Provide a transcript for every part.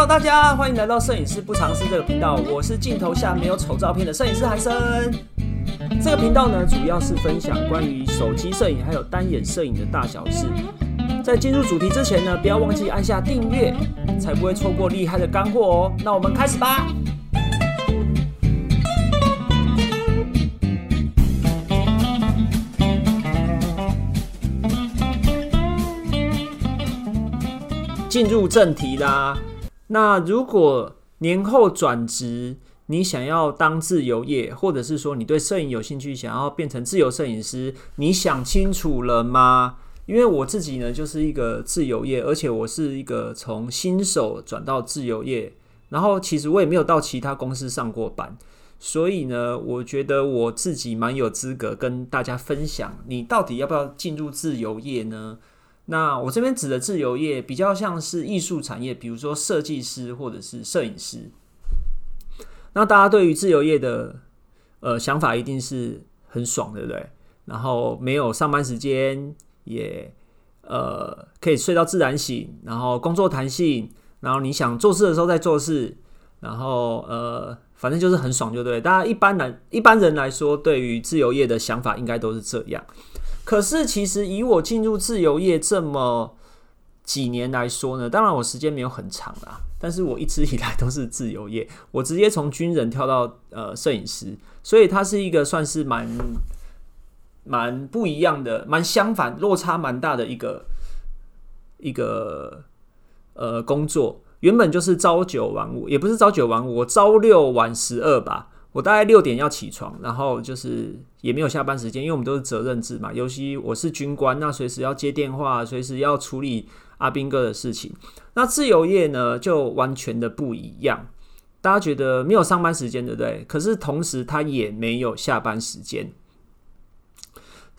Hello，大家欢迎来到摄影师不尝试这个频道，我是镜头下没有丑照片的摄影师韩生。这个频道呢，主要是分享关于手机摄影还有单眼摄影的大小事。在进入主题之前呢，不要忘记按下订阅，才不会错过厉害的干货哦。那我们开始吧。进入正题啦。那如果年后转职，你想要当自由业，或者是说你对摄影有兴趣，想要变成自由摄影师，你想清楚了吗？因为我自己呢，就是一个自由业，而且我是一个从新手转到自由业，然后其实我也没有到其他公司上过班，所以呢，我觉得我自己蛮有资格跟大家分享，你到底要不要进入自由业呢？那我这边指的自由业比较像是艺术产业，比如说设计师或者是摄影师。那大家对于自由业的呃想法一定是很爽，对不对？然后没有上班时间，也呃可以睡到自然醒，然后工作弹性，然后你想做事的时候再做事，然后呃反正就是很爽，就对。大家一般来一般人来说，对于自由业的想法应该都是这样。可是，其实以我进入自由业这么几年来说呢，当然我时间没有很长啦，但是我一直以来都是自由业，我直接从军人跳到呃摄影师，所以它是一个算是蛮蛮不一样的，蛮相反，落差蛮大的一个一个呃工作。原本就是朝九晚五，也不是朝九晚五，我朝六晚十二吧。我大概六点要起床，然后就是也没有下班时间，因为我们都是责任制嘛。尤其我是军官，那随时要接电话，随时要处理阿兵哥的事情。那自由业呢，就完全的不一样。大家觉得没有上班时间，对不对？可是同时他也没有下班时间。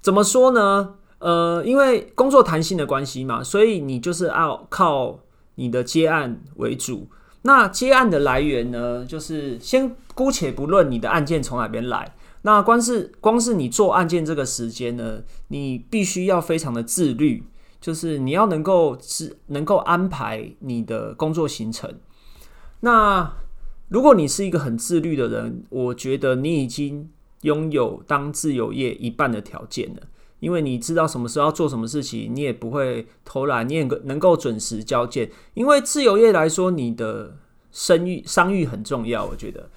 怎么说呢？呃，因为工作弹性的关系嘛，所以你就是要靠你的接案为主。那接案的来源呢，就是先姑且不论你的案件从哪边来，那光是光是你做案件这个时间呢，你必须要非常的自律，就是你要能够自能够安排你的工作行程。那如果你是一个很自律的人，我觉得你已经拥有当自由业一半的条件了。因为你知道什么时候要做什么事情，你也不会偷懒，你也能够准时交件。因为自由业来说，你的声誉、商誉很重要。我觉得，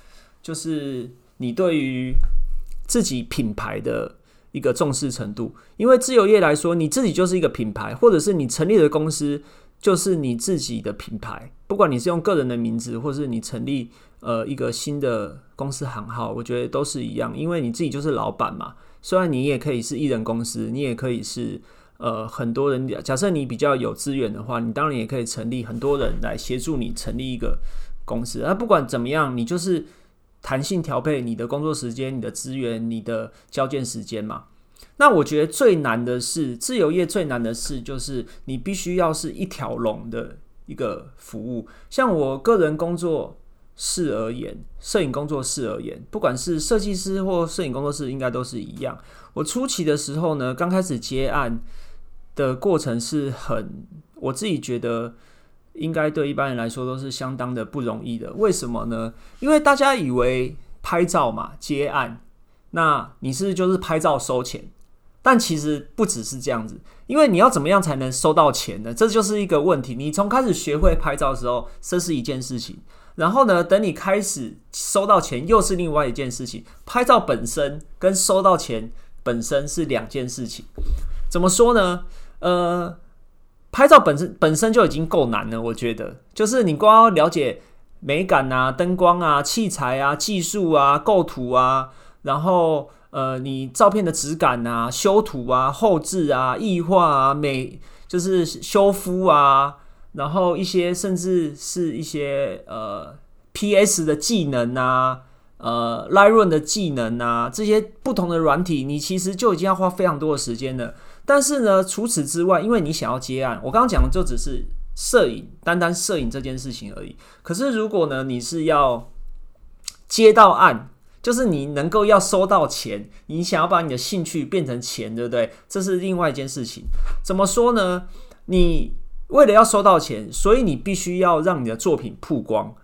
就是你对于自己品牌的一个重视程度。因为自由业来说，你自己就是一个品牌，或者是你成立的公司就是你自己的品牌。不管你是用个人的名字，或是你成立呃一个新的公司行号，我觉得都是一样，因为你自己就是老板嘛。虽然你也可以是艺人公司，你也可以是呃很多人。假设你比较有资源的话，你当然也可以成立很多人来协助你成立一个公司。那不管怎么样，你就是弹性调配你的工作时间、你的资源、你的交件时间嘛。那我觉得最难的是自由业最难的事，就是你必须要是一条龙的一个服务。像我个人工作。室而言，摄影工作室而言，不管是设计师或摄影工作室，应该都是一样。我初期的时候呢，刚开始接案的过程是很，我自己觉得应该对一般人来说都是相当的不容易的。为什么呢？因为大家以为拍照嘛，接案，那你是就是拍照收钱，但其实不只是这样子，因为你要怎么样才能收到钱呢？这就是一个问题。你从开始学会拍照的时候，这是一件事情。然后呢？等你开始收到钱，又是另外一件事情。拍照本身跟收到钱本身是两件事情。怎么说呢？呃，拍照本身本身就已经够难了，我觉得。就是你光要了解美感啊、灯光啊、器材啊、技术啊、构图啊，然后呃，你照片的质感啊、修图啊、后置啊、异化啊、美就是修复啊。然后一些甚至是一些呃 P.S. 的技能啊，呃 Lightroom 的技能啊，这些不同的软体，你其实就已经要花非常多的时间了。但是呢，除此之外，因为你想要接案，我刚刚讲的就只是摄影，单单摄影这件事情而已。可是如果呢，你是要接到案，就是你能够要收到钱，你想要把你的兴趣变成钱，对不对？这是另外一件事情。怎么说呢？你为了要收到钱，所以你必须要让你的作品曝光。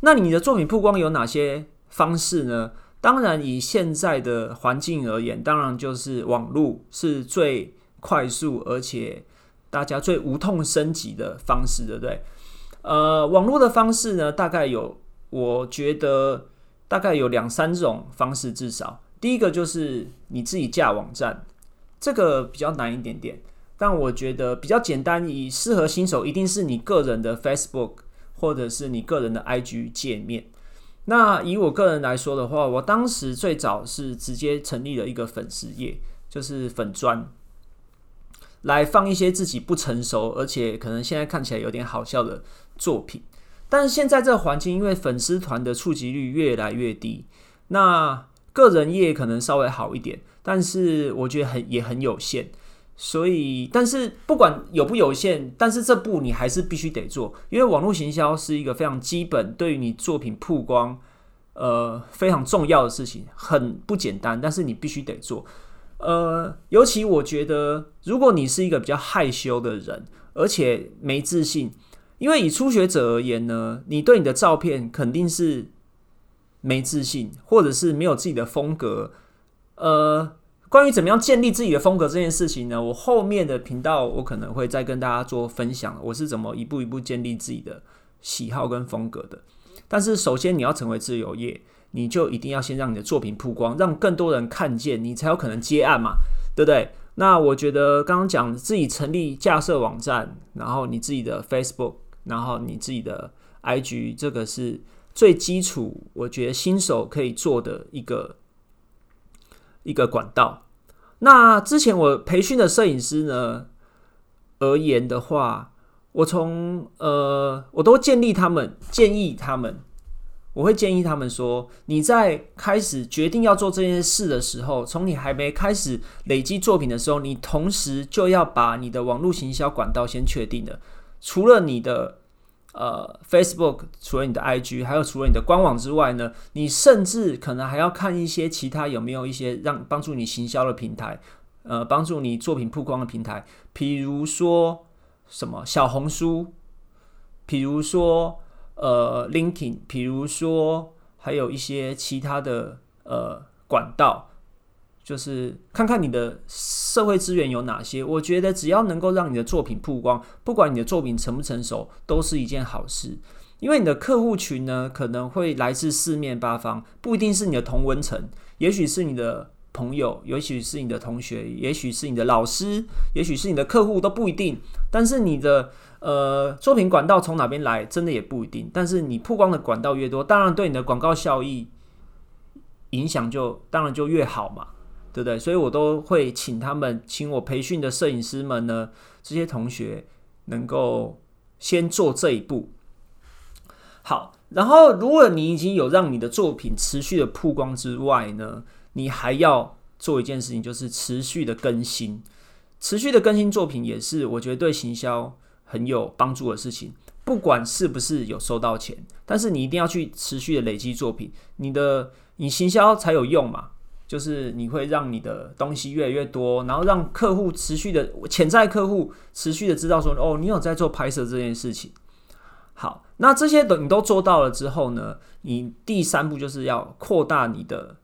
那你的作品曝光有哪些方式呢？当然，以现在的环境而言，当然就是网络是最快速，而且大家最无痛升级的方式，对不对？呃，网络的方式呢，大概有，我觉得大概有两三种方式，至少第一个就是你自己架网站，这个比较难一点点，但我觉得比较简单，以适合新手，一定是你个人的 Facebook 或者是你个人的 IG 界面。那以我个人来说的话，我当时最早是直接成立了一个粉丝页，就是粉砖，来放一些自己不成熟，而且可能现在看起来有点好笑的作品。但现在这个环境，因为粉丝团的触及率越来越低，那个人业可能稍微好一点，但是我觉得很也很有限。所以，但是不管有不有限，但是这步你还是必须得做，因为网络行销是一个非常基本，对于你作品曝光，呃，非常重要的事情，很不简单，但是你必须得做。呃，尤其我觉得，如果你是一个比较害羞的人，而且没自信，因为以初学者而言呢，你对你的照片肯定是没自信，或者是没有自己的风格，呃。关于怎么样建立自己的风格这件事情呢？我后面的频道我可能会再跟大家做分享，我是怎么一步一步建立自己的喜好跟风格的。但是首先你要成为自由业，你就一定要先让你的作品曝光，让更多人看见，你才有可能接案嘛，对不对？那我觉得刚刚讲自己成立架设网站，然后你自己的 Facebook，然后你自己的 IG，这个是最基础，我觉得新手可以做的一个。一个管道。那之前我培训的摄影师呢而言的话，我从呃，我都建立他们，建议他们，我会建议他们说，你在开始决定要做这件事的时候，从你还没开始累积作品的时候，你同时就要把你的网络行销管道先确定了，除了你的。呃，Facebook 除了你的 IG，还有除了你的官网之外呢，你甚至可能还要看一些其他有没有一些让帮助你行销的平台，呃，帮助你作品曝光的平台，比如说什么小红书，比如说呃 LinkedIn，比如说还有一些其他的呃管道。就是看看你的社会资源有哪些，我觉得只要能够让你的作品曝光，不管你的作品成不成熟，都是一件好事。因为你的客户群呢，可能会来自四面八方，不一定是你的同文层，也许是你的朋友，也许是你的同学，也许是你的老师，也许是你的客户，都不一定。但是你的呃作品管道从哪边来，真的也不一定。但是你曝光的管道越多，当然对你的广告效益影响就当然就越好嘛。对不对？所以我都会请他们，请我培训的摄影师们呢，这些同学能够先做这一步。好，然后如果你已经有让你的作品持续的曝光之外呢，你还要做一件事情，就是持续的更新。持续的更新作品也是我觉得对行销很有帮助的事情。不管是不是有收到钱，但是你一定要去持续的累积作品，你的你行销才有用嘛。就是你会让你的东西越来越多，然后让客户持续的潜在客户持续的知道说，哦，你有在做拍摄这件事情。好，那这些等你都做到了之后呢，你第三步就是要扩大你的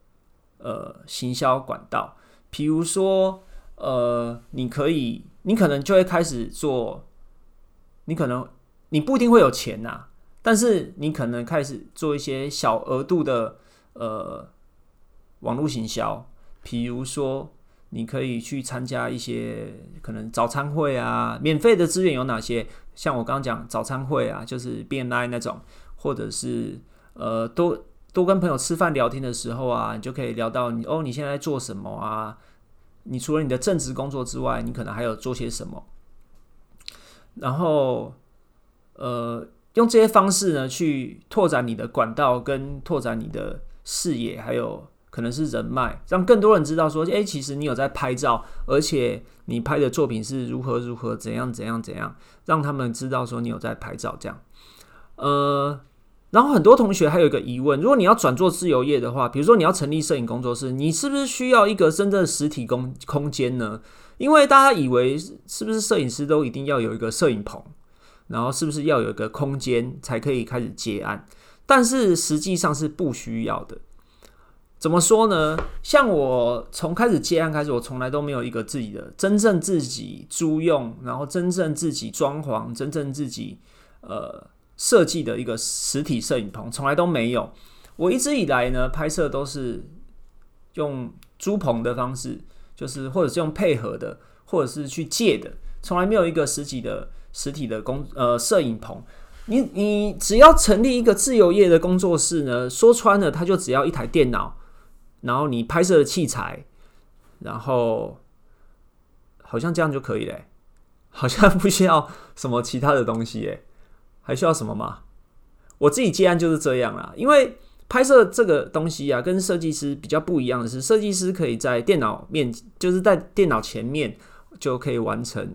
呃行销管道。比如说，呃，你可以，你可能就会开始做，你可能你不一定会有钱呐，但是你可能开始做一些小额度的呃。网络行销，比如说，你可以去参加一些可能早餐会啊，免费的资源有哪些？像我刚刚讲早餐会啊，就是 BNI 那种，或者是呃，多多跟朋友吃饭聊天的时候啊，你就可以聊到你哦，你现在在做什么啊？你除了你的正职工作之外，你可能还有做些什么？然后，呃，用这些方式呢，去拓展你的管道，跟拓展你的视野，还有。可能是人脉，让更多人知道说，诶，其实你有在拍照，而且你拍的作品是如何如何怎样怎样怎样，让他们知道说你有在拍照这样。呃，然后很多同学还有一个疑问，如果你要转做自由业的话，比如说你要成立摄影工作室，你是不是需要一个真正的实体空空间呢？因为大家以为是不是摄影师都一定要有一个摄影棚？然后是不是要有一个空间才可以开始接案？但是实际上是不需要的。怎么说呢？像我从开始接案开始，我从来都没有一个自己的真正自己租用，然后真正自己装潢，真正自己呃设计的一个实体摄影棚，从来都没有。我一直以来呢，拍摄都是用租棚的方式，就是或者是用配合的，或者是去借的，从来没有一个实体的实体的工呃摄影棚。你你只要成立一个自由业的工作室呢，说穿了，它就只要一台电脑。然后你拍摄的器材，然后好像这样就可以嘞，好像不需要什么其他的东西诶，还需要什么吗？我自己接案就是这样啦，因为拍摄这个东西啊，跟设计师比较不一样的是，设计师可以在电脑面，就是在电脑前面就可以完成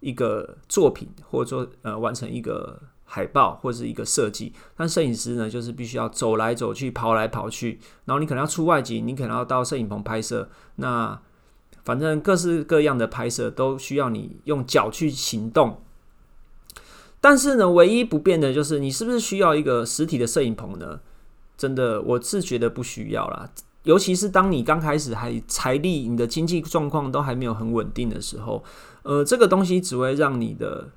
一个作品，或者说呃完成一个。海报或者是一个设计，但摄影师呢，就是必须要走来走去、跑来跑去，然后你可能要出外景，你可能要到摄影棚拍摄，那反正各式各样的拍摄都需要你用脚去行动。但是呢，唯一不变的就是你是不是需要一个实体的摄影棚呢？真的，我是觉得不需要啦。尤其是当你刚开始还财力、你的经济状况都还没有很稳定的时候，呃，这个东西只会让你的。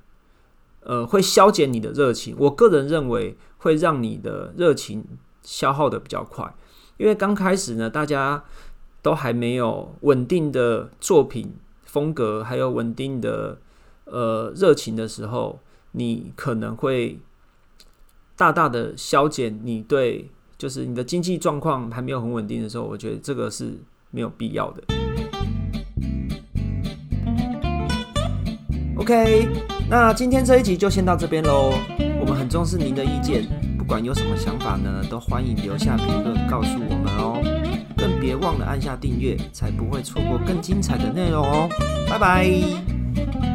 呃，会消减你的热情。我个人认为会让你的热情消耗的比较快，因为刚开始呢，大家都还没有稳定的作品风格，还有稳定的呃热情的时候，你可能会大大的消减你对，就是你的经济状况还没有很稳定的时候，我觉得这个是没有必要的。OK。那今天这一集就先到这边喽。我们很重视您的意见，不管有什么想法呢，都欢迎留下评论告诉我们哦。更别忘了按下订阅，才不会错过更精彩的内容哦。拜拜。